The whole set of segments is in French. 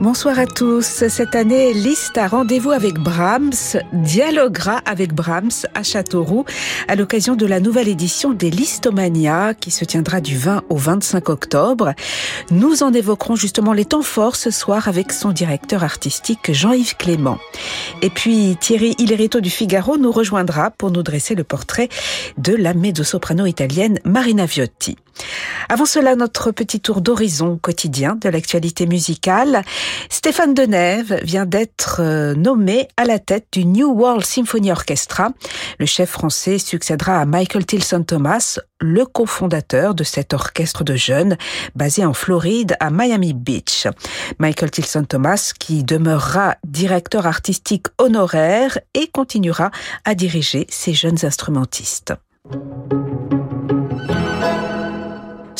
Bonsoir à tous. Cette année, Liszt a rendez-vous avec Brahms, dialoguera avec Brahms à Châteauroux à l'occasion de la nouvelle édition des Listomania qui se tiendra du 20 au 25 octobre. Nous en évoquerons justement les temps forts ce soir avec son directeur artistique Jean-Yves Clément. Et puis Thierry Hillerito du Figaro nous rejoindra pour nous dresser le portrait de la mezzo-soprano italienne Marina Viotti. Avant cela, notre petit tour d'horizon quotidien de l'actualité musicale. Stéphane Denève vient d'être euh, nommé à la tête du New World Symphony Orchestra. Le chef français succédera à Michael Tilson Thomas, le cofondateur de cet orchestre de jeunes basé en Floride à Miami Beach. Michael Tilson Thomas qui demeurera directeur artistique honoraire et continuera à diriger ces jeunes instrumentistes.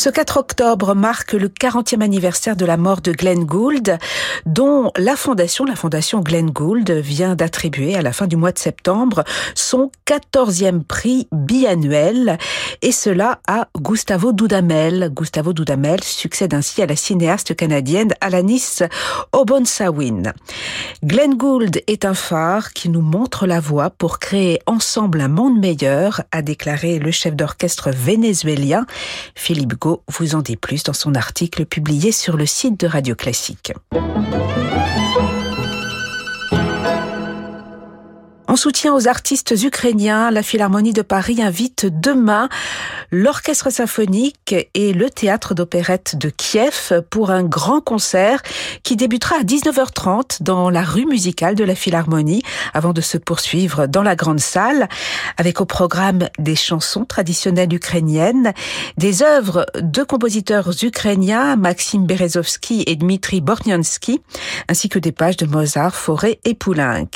Ce 4 octobre marque le 40e anniversaire de la mort de Glenn Gould, dont la fondation, la fondation Glenn Gould, vient d'attribuer à la fin du mois de septembre son 14e prix biannuel, et cela à Gustavo Dudamel. Gustavo Dudamel succède ainsi à la cinéaste canadienne Alanis Obonsawin. Glenn Gould est un phare qui nous montre la voie pour créer ensemble un monde meilleur, a déclaré le chef d'orchestre vénézuélien Philippe Vous en dit plus dans son article publié sur le site de Radio Classique. En soutien aux artistes ukrainiens, la Philharmonie de Paris invite demain l'Orchestre symphonique et le Théâtre d'opérette de Kiev pour un grand concert qui débutera à 19h30 dans la rue musicale de la Philharmonie avant de se poursuivre dans la grande salle avec au programme des chansons traditionnelles ukrainiennes, des œuvres de compositeurs ukrainiens Maxime Berezovsky et Dmitri Borniansky ainsi que des pages de Mozart, Fauré et Poulenc.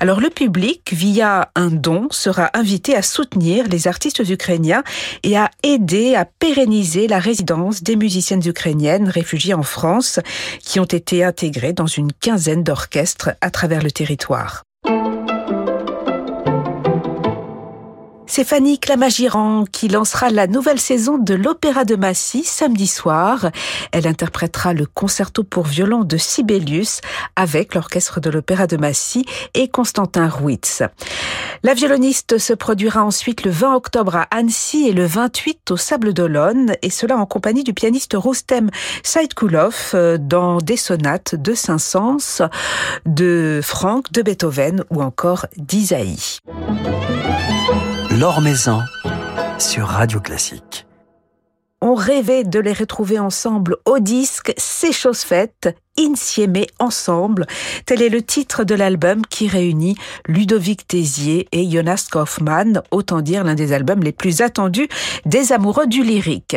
Alors le public via un don, sera invité à soutenir les artistes ukrainiens et à aider à pérenniser la résidence des musiciennes ukrainiennes réfugiées en France qui ont été intégrées dans une quinzaine d'orchestres à travers le territoire. C'est Fanny Clamagiran qui lancera la nouvelle saison de l'Opéra de Massy samedi soir. Elle interprétera le concerto pour violon de Sibelius avec l'orchestre de l'Opéra de Massy et Constantin Ruiz. La violoniste se produira ensuite le 20 octobre à Annecy et le 28 au Sable d'Olonne et cela en compagnie du pianiste Rustem Saidkulov euh, dans des sonates de Saint-Saëns, de Franck, de Beethoven ou encore d'Isaïe. L'Or Maison sur Radio Classique. On rêvait de les retrouver ensemble au disque, c'est chose faite. Insieme ensemble. Tel est le titre de l'album qui réunit Ludovic Tézier et Jonas Kaufmann, autant dire l'un des albums les plus attendus des amoureux du lyrique.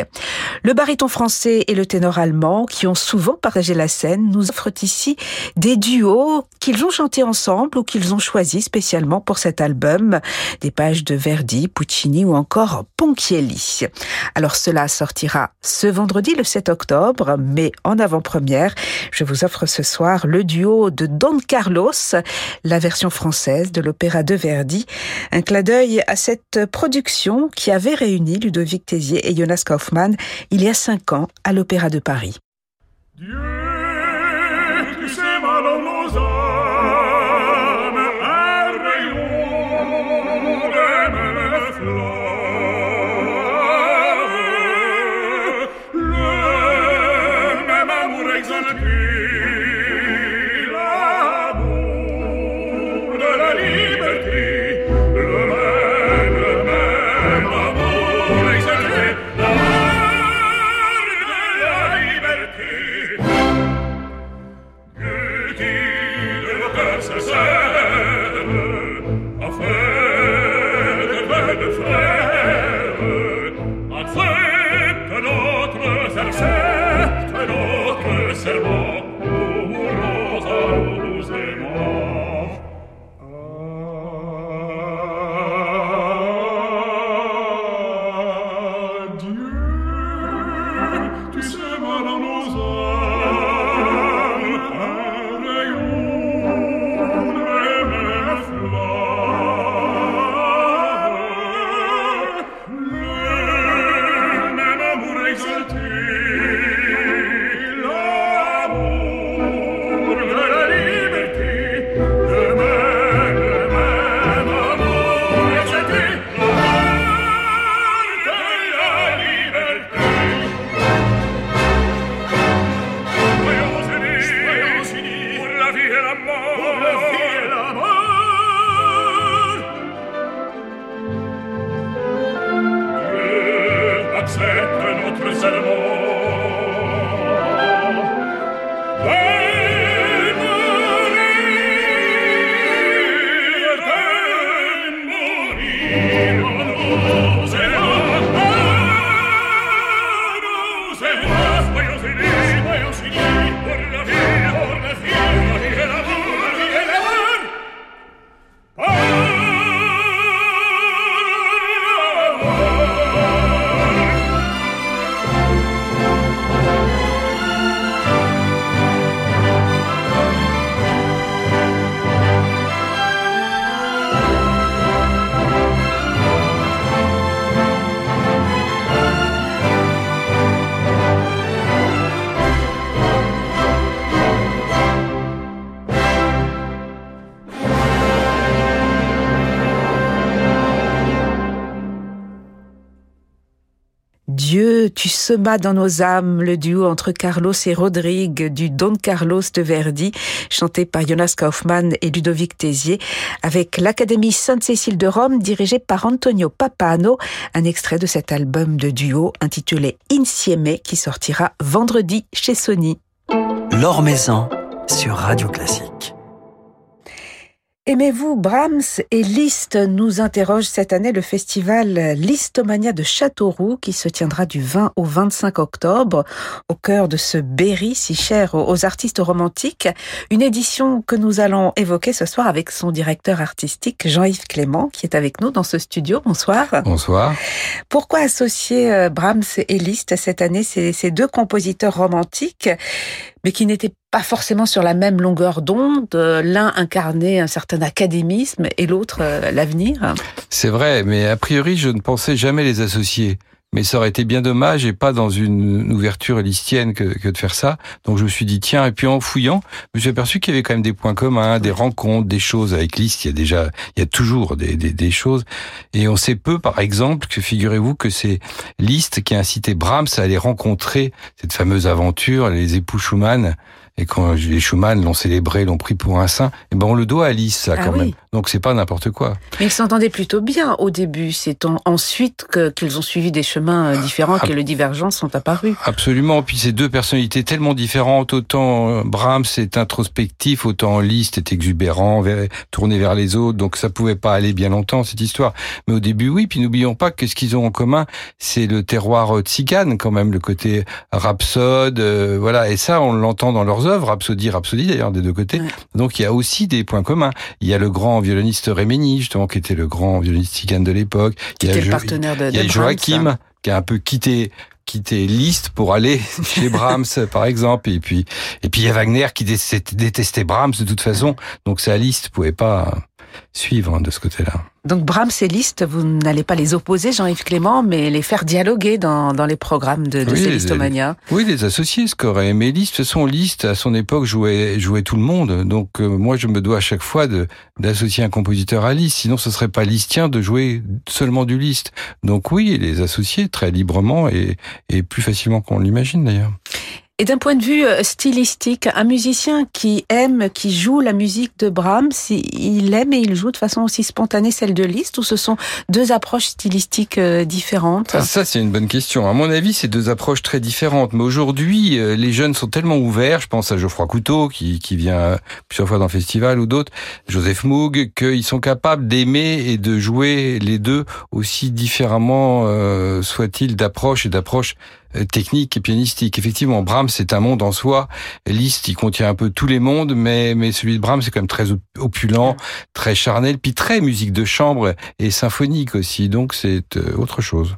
Le baryton français et le ténor allemand, qui ont souvent partagé la scène, nous offrent ici des duos qu'ils ont chantés ensemble ou qu'ils ont choisis spécialement pour cet album. Des pages de Verdi, Puccini ou encore Ponchielli. Alors cela sortira ce vendredi le 7 octobre, mais en avant-première, je vous offre ce soir le duo de Don Carlos, la version française de l'opéra de Verdi. Un clin d'œil à cette production qui avait réuni Ludovic Tézier et Jonas Kaufmann il y a cinq ans à l'Opéra de Paris. tu semas dans nos âmes le duo entre Carlos et Rodrigue du Don Carlos de Verdi, chanté par Jonas Kaufmann et Ludovic Tézier, avec l'Académie Sainte-Cécile de Rome dirigée par Antonio Papano, un extrait de cet album de duo intitulé Insieme qui sortira vendredi chez Sony. Sur Radio Classique. Aimez-vous Brahms et Liszt nous interroge cette année le festival Listomania de Châteauroux qui se tiendra du 20 au 25 octobre au cœur de ce Berry si cher aux artistes romantiques. Une édition que nous allons évoquer ce soir avec son directeur artistique Jean-Yves Clément qui est avec nous dans ce studio. Bonsoir. Bonsoir. Pourquoi associer euh, Brahms et Liszt cette année ces deux compositeurs romantiques? Mais qui n'étaient pas forcément sur la même longueur d'onde. Euh, l'un incarnait un certain académisme et l'autre euh, l'avenir. C'est vrai, mais a priori, je ne pensais jamais les associer mais ça aurait été bien dommage et pas dans une ouverture listienne que, que, de faire ça. Donc je me suis dit tiens et puis en fouillant, je me suis aperçu qu'il y avait quand même des points communs, des rencontres, des choses avec Liszt. Il y a déjà, il y a toujours des, des, des choses et on sait peu, par exemple, que figurez-vous que c'est Liszt qui a incité Brahms à aller rencontrer cette fameuse aventure, les époux Schumann et quand les Schumann l'ont célébré, l'ont pris pour un saint, eh ben on le doit à Alice, ça, ah quand même. Donc c'est pas n'importe quoi. Mais ils s'entendaient plutôt bien au début. C'est ensuite qu'ils ont suivi des chemins euh, différents que les divergences sont apparues. Absolument. Puis ces deux personnalités tellement différentes. Autant euh, Brahms est introspectif, autant Liszt est exubérant, tourné vers les autres. Donc ça pouvait pas aller bien longtemps, cette histoire. Mais au début, oui. Puis n'oublions pas que ce qu'ils ont en commun, c'est le terroir tzigane, quand même, le côté rhapsode. Euh, voilà. Et ça, on l'entend dans leurs œuvres, Rhapsody, Rhapsody d'ailleurs des deux côtés. Donc il y a aussi des points communs. Il y a le grand violoniste Rémény, justement, qui était le grand violoniste de l'époque. Qui était le partenaire de, Il y a Joachim, qui a un peu quitté quitté Liszt pour aller chez Brahms par exemple et puis et puis il y a Wagner qui détestait Brahms de toute façon donc ça Liszt pouvait pas suivre de ce côté-là. Donc Brahms et Liszt, vous n'allez pas les opposer, Jean-Yves Clément, mais les faire dialoguer dans, dans les programmes de, de oui, oui, les associer, ce qu'aurait aimé Liszt. De toute façon, Liszt, à son époque, jouait, jouait tout le monde. Donc euh, moi, je me dois à chaque fois d'associer un compositeur à Liszt. Sinon, ce serait pas listien de jouer seulement du Liszt. Donc oui, les associer très librement et, et plus facilement qu'on l'imagine d'ailleurs. Et d'un point de vue euh, stylistique, un musicien qui aime, qui joue la musique de Brahms, il aime et il joue de façon aussi spontanée celle de Liszt ou ce sont deux approches stylistiques euh, différentes? Ah, Ça, c'est une bonne question. À mon avis, c'est deux approches très différentes. Mais aujourd'hui, euh, les jeunes sont tellement ouverts. Je pense à Geoffroy Couteau, qui, vient plusieurs fois dans le festival, ou d'autres, Joseph Moog, qu'ils sont capables d'aimer et de jouer les deux aussi différemment, soit-il, d'approche et d'approche technique et pianistique. Effectivement, Brahms c'est un monde en soi. Liszt, il contient un peu tous les mondes, mais mais celui de Brahms c'est quand même très opulent, très charnel, puis très musique de chambre et symphonique aussi. Donc c'est euh, autre chose.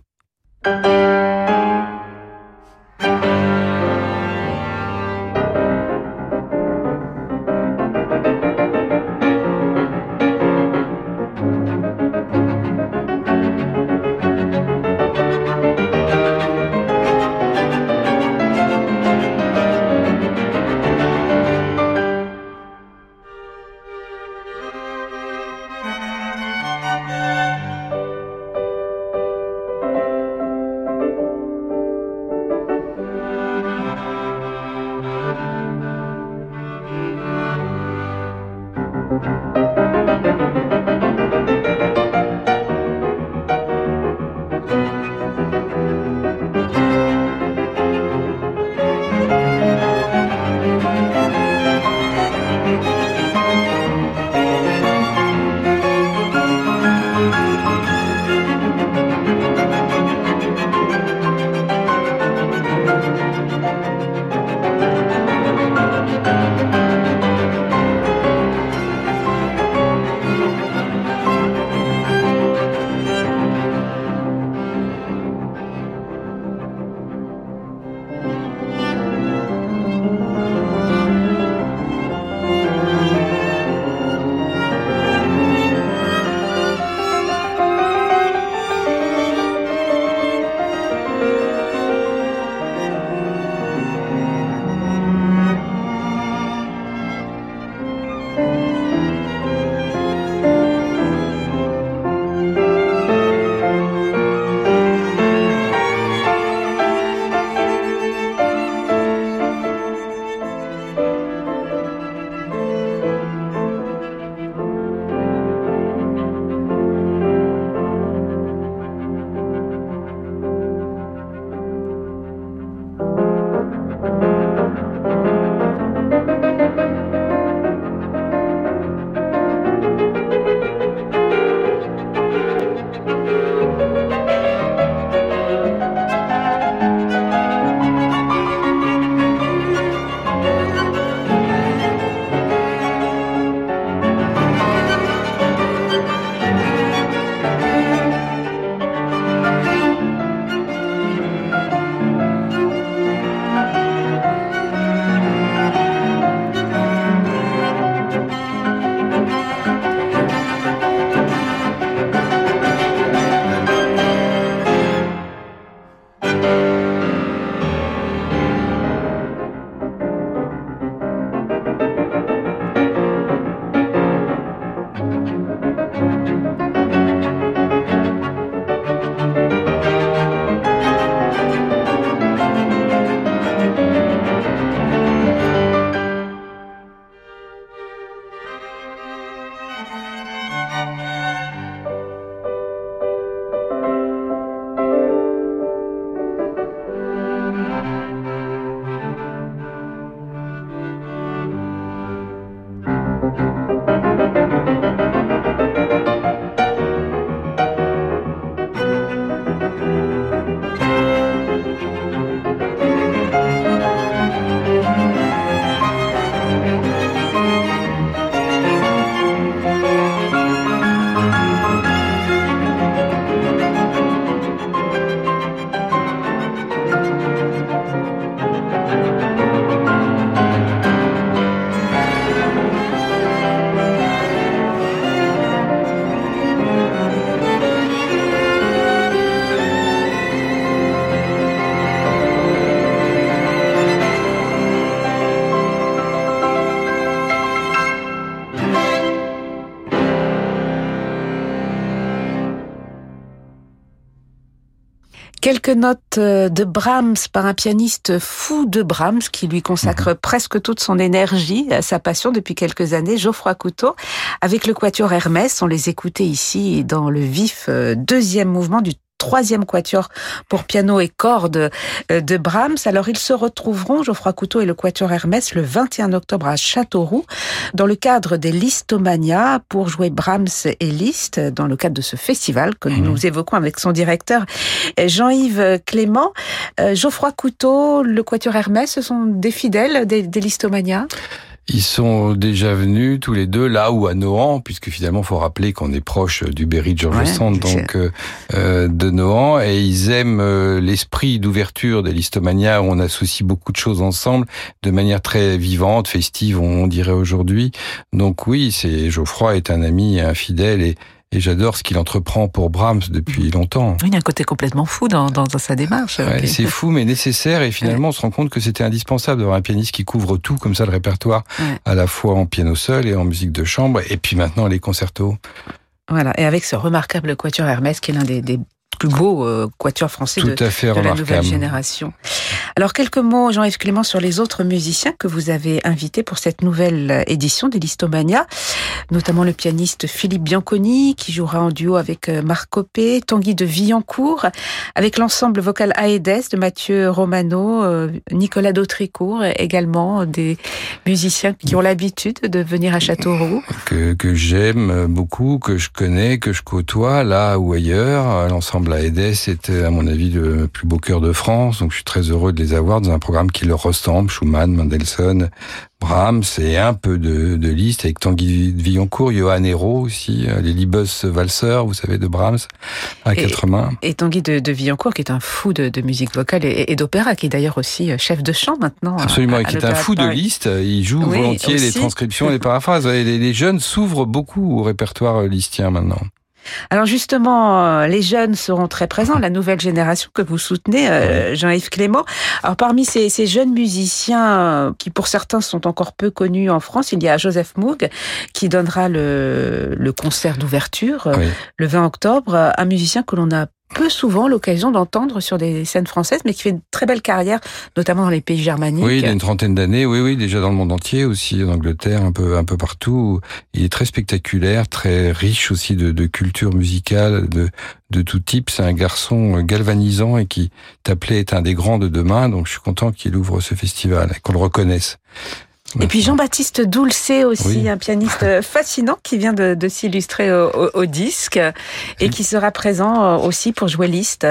Quelques notes euh, de Brahms par un pianiste fou de Brahms qui lui consacre mhm. presque toute son énergie à sa passion depuis quelques années, Geoffroy Couteau, avec le quatuor Hermès. On les écoutait ici dans le vif euh, deuxième mouvement du troisième quatuor pour piano et cordes euh, de Brahms. Alors ils se retrouveront, Geoffroy Couteau et le quatuor Hermès, le 21 octobre à Châteauroux, dans le cadre des Listomania, pour jouer Brahms et Liszt, dans le cadre de ce festival que mhm. nous évoquons avec son directeur Jean-Yves Clément. Euh, Geoffroy Couteau, le quatuor Hermès, ce sont des fidèles des, des Listomania? Ils sont déjà venus tous les deux là ou à Nohant, puisque finalement, faut rappeler qu'on est proche du Berry de Georges Sand, donc euh, euh, de Nohant, et ils aiment euh, l'esprit d'ouverture de l'Histomania, où on associe beaucoup de choses ensemble, de manière très vivante, festive, on dirait aujourd'hui. Donc oui, c'est Geoffroy est un ami infidèle et et j'adore ce qu'il entreprend pour Brahms depuis mhm. longtemps. Oui, il y a un côté complètement fou dans, dans, sa démarche. C'est fou, mais nécessaire. Et finalement, on se rend compte que c'était indispensable d'avoir un pianiste qui couvre tout, comme ça, le répertoire, à la fois en piano seul et en musique de chambre. Et puis maintenant, les concertos. Voilà, et avec ce remarquable quatuor Hermès, qui est l'un des, des plus beau euh, quatuor français de, la nouvelle génération. Alors quelques mots, Jean-Yves Clément, sur les autres musiciens que vous avez invités pour cette nouvelle édition des Listomania, notamment le pianiste Philippe Bianconi qui jouera en duo avec euh, Marc Copé, Tanguy de Villancourt, avec l'ensemble vocal Aedes de Mathieu Romano, euh, Nicolas Dautricourt également, des musiciens qui ont l'habitude de venir à Châteauroux. Que, que j'aime beaucoup, que je connais, que je côtoie là ou ailleurs. L'ensemble Aedes est à mon avis le plus beau cœur de France, donc je suis très heureux de les avoir dans un programme qui leur ressemble, Schumann, Mendelssohn, Brahms et un peu de, de Liszt avec Tanguy de Villancourt, Johann Hérault aussi, euh, les Libus Valseurs, vous savez, de Brahms, à quatre mains. Et Tanguy de, de, Villancourt, qui est un fou de, de musique vocale et, et d'opéra, qui est d'ailleurs aussi euh, chef de chant maintenant. Absolument, et qui est un fou de Liszt. Il joue oui, volontiers aussi. les transcriptions, les paraphrases. Les, les jeunes s'ouvrent beaucoup au répertoire listien maintenant. Alors justement, euh, les jeunes seront très présents, la nouvelle génération que vous soutenez, euh, Jean-Yves Clément. Alors parmi ces, ces, jeunes musiciens, euh, qui pour certains sont encore peu connus en France, il y a Joseph Moog, qui donnera le, le concert d'ouverture oui. le 20 octobre, un musicien que l'on a peu souvent l'occasion d'entendre sur des scènes françaises, mais qui fait une très belle carrière, notamment dans les pays germaniques. Oui, il a une trentaine d'années, oui, oui, déjà dans le monde entier, aussi en Angleterre, un peu, un peu partout. Il est très spectaculaire, très riche aussi de, de culture musicale, de, de tout type. C'est un garçon galvanisant et qui, t'appelait, est un des grands de demain, donc je suis content qu'il ouvre ce festival qu'on le reconnaisse. Et puis Jean-Baptiste Doulcé aussi, oui. un pianiste fascinant qui vient de, de s'illustrer au, au, au, disque et qui sera présent aussi pour jouer Liszt.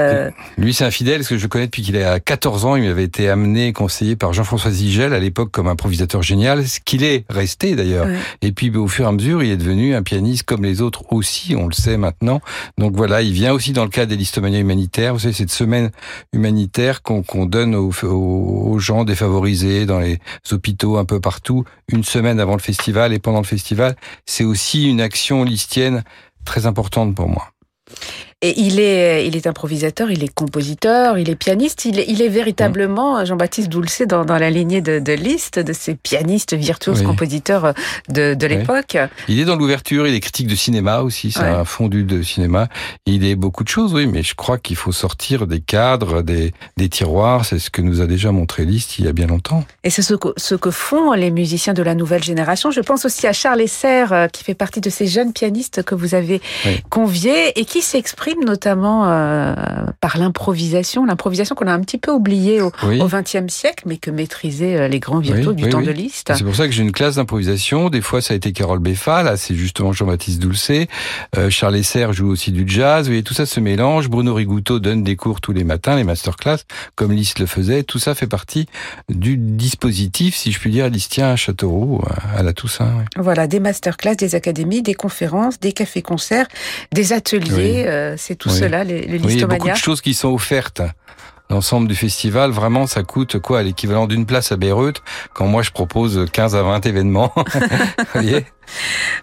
Lui, c'est un fidèle, parce que je le connais depuis qu'il a 14 ans. Il m'avait été amené, conseillé par Jean-François Zigel à l'époque comme improvisateur génial, ce qu'il est resté d'ailleurs. Et puis au fur et à mesure, il est devenu un pianiste comme les autres aussi, on le sait maintenant. Donc voilà, il vient aussi dans le cadre des listomanias humanitaires. Vous savez, cette semaine humanitaire qu'on qu donne aux, aux, gens défavorisés dans les hôpitaux un peu partout une semaine avant le festival et pendant le festival. C'est aussi une action listienne très importante pour moi. Et il est, il est improvisateur, il est compositeur, il est pianiste, il est, il est véritablement Jean-Baptiste Doulcé dans, dans la lignée de, de Liszt, de ces pianistes virtuoses, oui. compositeurs de, de l'époque. Oui. Il est dans l'ouverture, il est critique de cinéma aussi, c'est ouais. un fondu de cinéma. Il est beaucoup de choses, oui, mais je crois qu'il faut sortir des cadres, des, des tiroirs, c'est ce que nous a déjà montré Liszt il y a bien longtemps. Et c'est ce que, ce que font les musiciens de la nouvelle génération. Je pense aussi à Charles Esser, euh, qui fait partie de ces jeunes pianistes que vous avez oui. conviés et qui s'exprime notamment euh, par l'improvisation, l'improvisation qu'on a un petit peu oubliée au XXe oui. siècle, mais que maîtrisaient euh, les grands virtuoses oui, du oui, temps de Liszt. C'est pour ça que j'ai une classe d'improvisation. Des fois, ça a été Carole Beffa, là, c'est justement Jean-Baptiste Doulcé. Euh, Charles Esser joue aussi du jazz. Vous voyez, tout ça se mélange. Bruno Rigouteau donne des cours tous les matins, les masterclass, comme Liszt le faisait. Tout ça fait partie du dispositif, si je puis dire, listien à Châteauroux, à la Toussaint. Voilà, des masterclass, des académies, des conférences, des cafés-concerts, des ateliers. Euh, c'est tout oui. cela, les, les oui, Il y a beaucoup de choses qui sont offertes. L'ensemble du festival, vraiment, ça coûte quoi L'équivalent d'une place à Beyrouth, quand moi je propose 15 à 20 événements. voyez?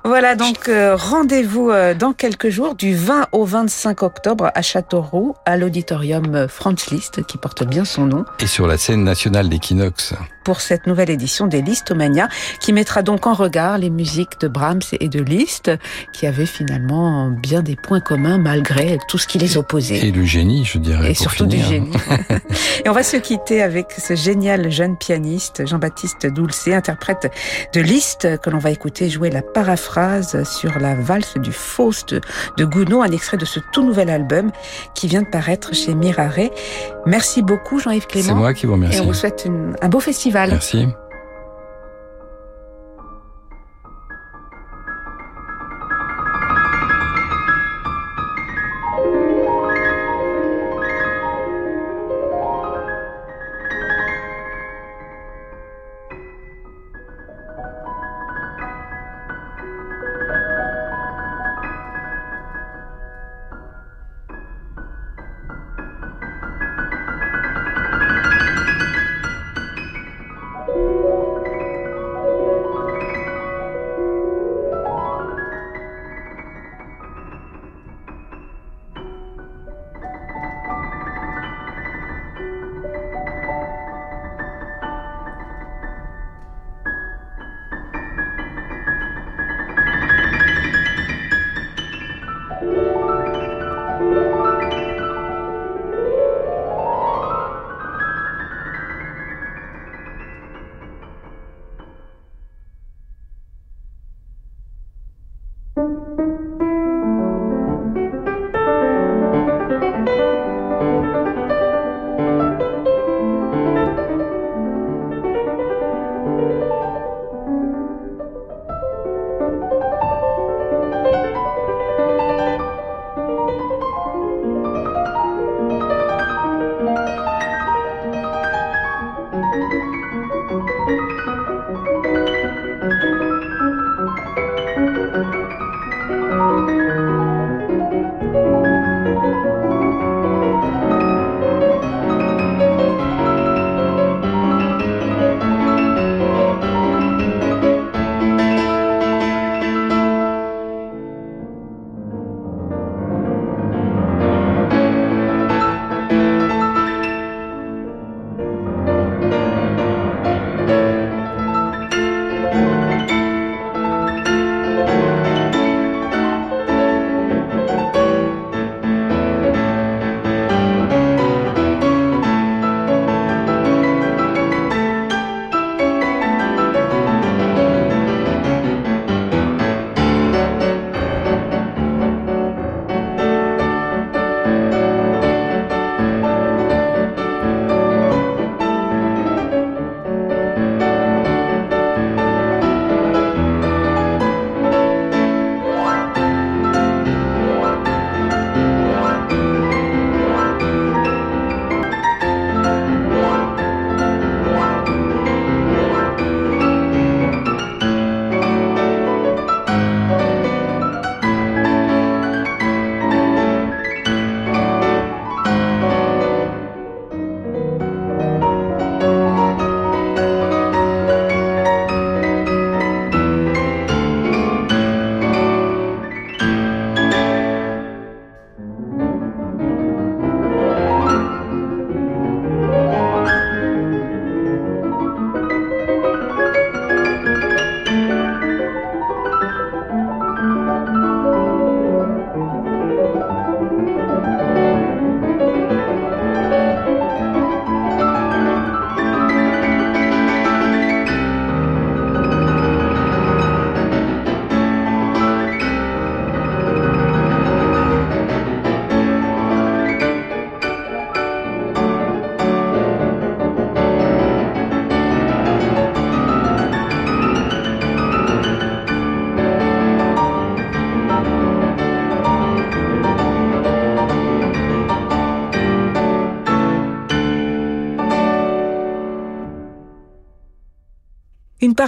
Voilà, donc euh, rendez-vous euh, dans quelques jours, du 20 au 25 octobre à Châteauroux, à l'auditorium Franz Liszt, qui porte bien son nom. Et sur la scène nationale d'Equinox. Pour cette nouvelle édition des Listomania, qui mettra donc en regard les musiques de Brahms et de Liszt, qui avaient finalement bien des points communs malgré tout ce qui les opposait. Et le génie, je dirais. Et surtout finir. du génie. et on va se quitter avec ce génial jeune pianiste, Jean-Baptiste Doulcé, interprète de Liszt, que l'on va écouter jouer la paraphrase sur la valse du Faust de Gounod, un extrait de ce tout nouvel album qui vient de paraître chez Mirare. Merci beaucoup Jean-Yves Clément. C'est moi qui vous remercie. Et on vous souhaite une, un beau festival. Merci.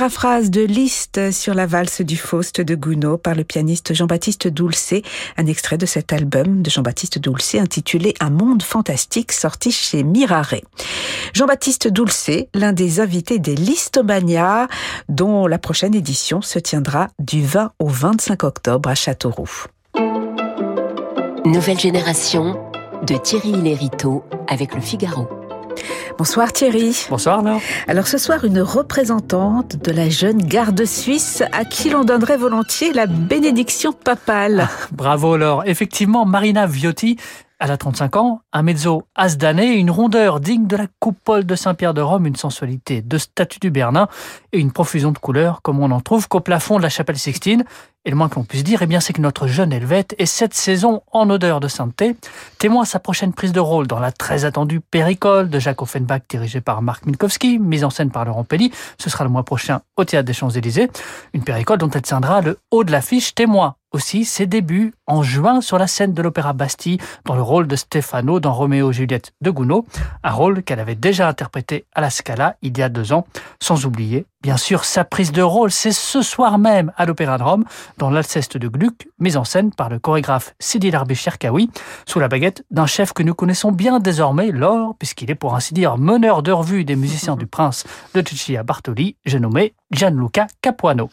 Paraphrase de Liszt sur la valse du Faust de Gounod par le pianiste Jean-Baptiste Doulcé, un extrait de cet album de Jean-Baptiste Doulcé intitulé Un monde fantastique sorti chez Mirare. Jean-Baptiste Doulcé, l'un des invités des Listomania, dont la prochaine édition se tiendra du 20 au 25 octobre à Châteauroux. Nouvelle génération de Thierry Lériteau avec le Figaro. Bonsoir Thierry. Bonsoir Laure. Alors ce soir, une représentante de la jeune garde suisse à qui l'on donnerait volontiers la bénédiction papale. bravo Laure. Effectivement, Marina Viotti elle a 35 ans, un mezzo asdané, une rondeur digne de la coupole de Saint-Pierre de Rome, une sensualité de statue du Bernin et une profusion de couleurs comme on n'en trouve qu'au plafond de la chapelle Sixtine. Et le moins que l'on puisse dire, eh bien, c'est que notre jeune Helvète est cette saison en odeur de sainteté, témoin sa prochaine prise de rôle dans la très attendue Péricole de Jacques Offenbach dirigée par Marc Minkowski, mise en scène par Laurent Pelly. Ce sera le mois prochain au Théâtre des Champs-Élysées. Une Péricole dont elle tiendra le haut de l'affiche témoin aussi ses débuts en juin sur la scène de l'Opéra Bastille dans le rôle de Stefano dans Roméo et Juliette de Gounod, un rôle qu'elle avait déjà interprété à la Scala il y a deux ans, sans oublier Bien sûr, sa prise de rôle, c'est ce soir même à l'Opéra de Rome, dans l'Alceste de Gluck, mise en scène par le chorégraphe Sidi Larbi Cherkaoui, sous la baguette d'un chef que nous connaissons bien désormais, Laure, puisqu'il est pour ainsi dire meneur de revue des musiciens du prince de Cecilia Bartoli, j'ai nommé Gianluca Capuano.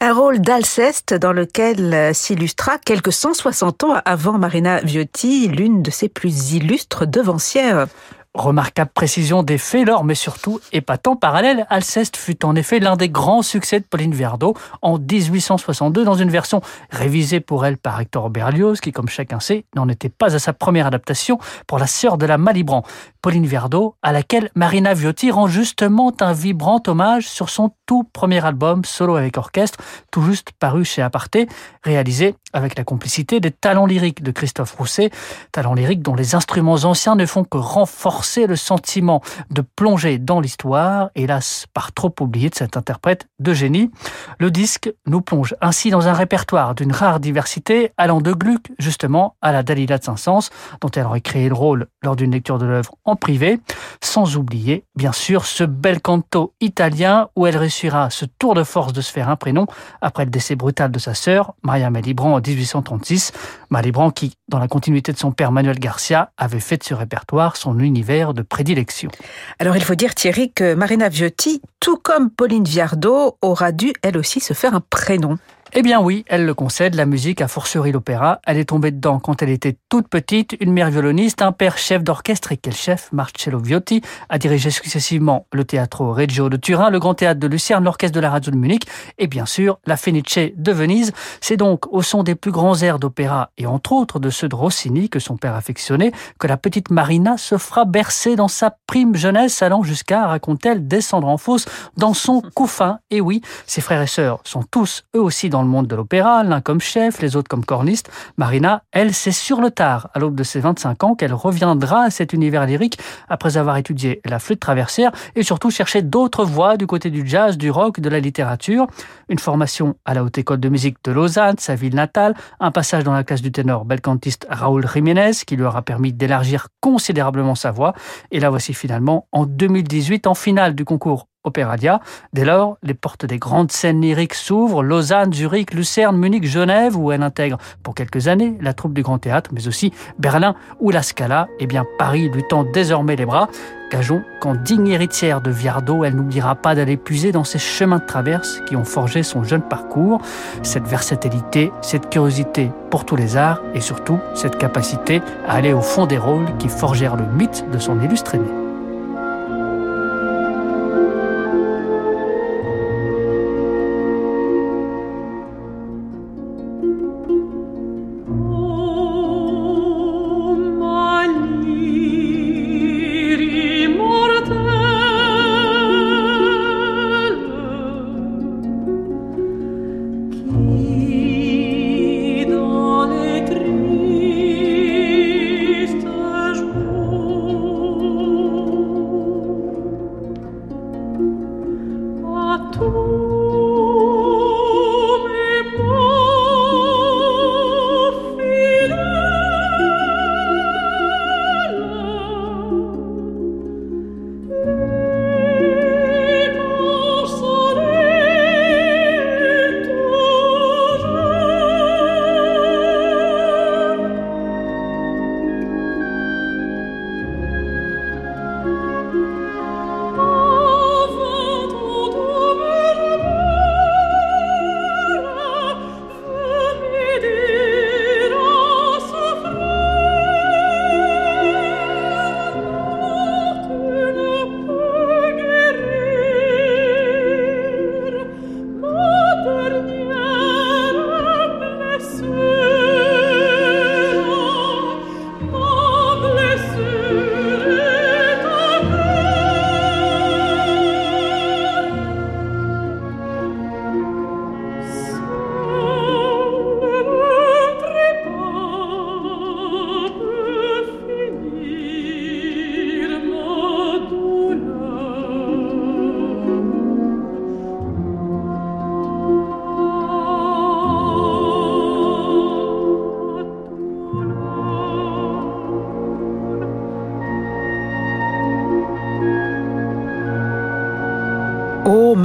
Un rôle d'Alceste dans lequel s'illustra quelques 160 ans avant Marina Viotti, l'une de ses plus illustres devancières. Remarquable précision des faits lors, mais surtout épatant parallèle, Alceste fut en effet l'un des grands succès de Pauline Viardot en 1862 dans une version révisée pour elle par Hector Berlioz, qui, comme chacun sait, n'en était pas à sa première adaptation pour la sœur de la Malibran, Pauline Viardot, à laquelle Marina Viotti rend justement un vibrant hommage sur son tout premier album solo avec orchestre, tout juste paru chez Aparté, réalisé avec la complicité des talents lyriques de Christophe Rousset, talents lyriques dont les instruments anciens ne font que renforcer le sentiment de plonger dans l'histoire, hélas par trop oublié de cet interprète de génie. Le disque nous plonge ainsi dans un répertoire d'une rare diversité, allant de Gluck justement à la Dalila de Saint-Saëns, dont elle aurait créé le rôle lors d'une lecture de l'œuvre en privé, sans oublier bien sûr ce bel canto italien où elle réussira ce tour de force de se faire un prénom après le décès brutal de sa sœur, Maria Malibran en 1836. Malibran qui, dans la continuité de son père Manuel Garcia, avait fait de ce répertoire son univers de prédilection. Alors il faut dire Thierry que Marina Viotti, tout comme Pauline Viardot, aura dû elle aussi se faire un prénom. Eh bien oui, elle le concède, la musique, a fortiori l'opéra. Elle est tombée dedans quand elle était toute petite, une mère violoniste, un père chef d'orchestre et quel chef, Marcello Viotti, a dirigé successivement le Teatro Reggio de Turin, le Grand Théâtre de Lucerne, l'Orchestre de la Radio de Munich et bien sûr la Fenice de Venise. C'est donc au son des plus grands airs d'opéra et entre autres de ceux de Rossini que son père affectionnait que la petite Marina se fera bercer dans sa prime jeunesse allant jusqu'à, raconte-t-elle, descendre en fosse dans son couffin. Et oui, ses frères et sœurs sont tous eux aussi dans dans le monde de l'opéra, l'un comme chef, les autres comme corniste. Marina, elle, c'est sur le tard, à l'aube de ses 25 ans, qu'elle reviendra à cet univers lyrique après avoir étudié la flûte traversière et surtout cherché d'autres voies du côté du jazz, du rock, de la littérature. Une formation à la Haute École de musique de Lausanne, sa ville natale, un passage dans la classe du ténor belcantiste Raúl Jiménez qui lui aura permis d'élargir considérablement sa voix. Et la voici finalement en 2018 en finale du concours Opéradia. Dès lors, les portes des grandes scènes lyriques s'ouvrent, Lausanne, Zurich, Lucerne, Munich, Genève, où elle intègre pour quelques années la troupe du Grand Théâtre, mais aussi Berlin ou la Scala. Et eh bien, Paris lui tend désormais les bras. Gageons qu'en digne héritière de Viardot, elle n'oubliera pas d'aller puiser dans ces chemins de traverse qui ont forgé son jeune parcours, cette versatilité, cette curiosité pour tous les arts et surtout cette capacité à aller au fond des rôles qui forgèrent le mythe de son illustre aîné.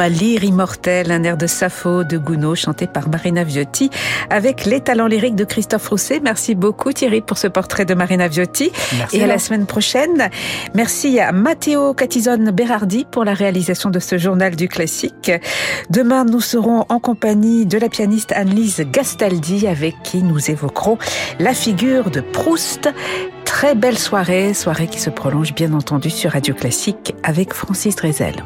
Ma lyre immortelle, un air de Sappho de Gounod chanté par Marina Viotti avec les talents lyriques de Christophe Rousset. Merci beaucoup Thierry pour ce portrait de Marina Viotti. Merci et à la semaine prochaine. Merci à Matteo Catizone Berardi pour la réalisation de ce journal du classique. Demain, nous serons en compagnie de la pianiste Annelise Gastaldi avec qui nous évoquerons la figure de Proust très belle soirée, soirée qui se prolonge bien entendu sur Radio Classique avec Francis Drezel.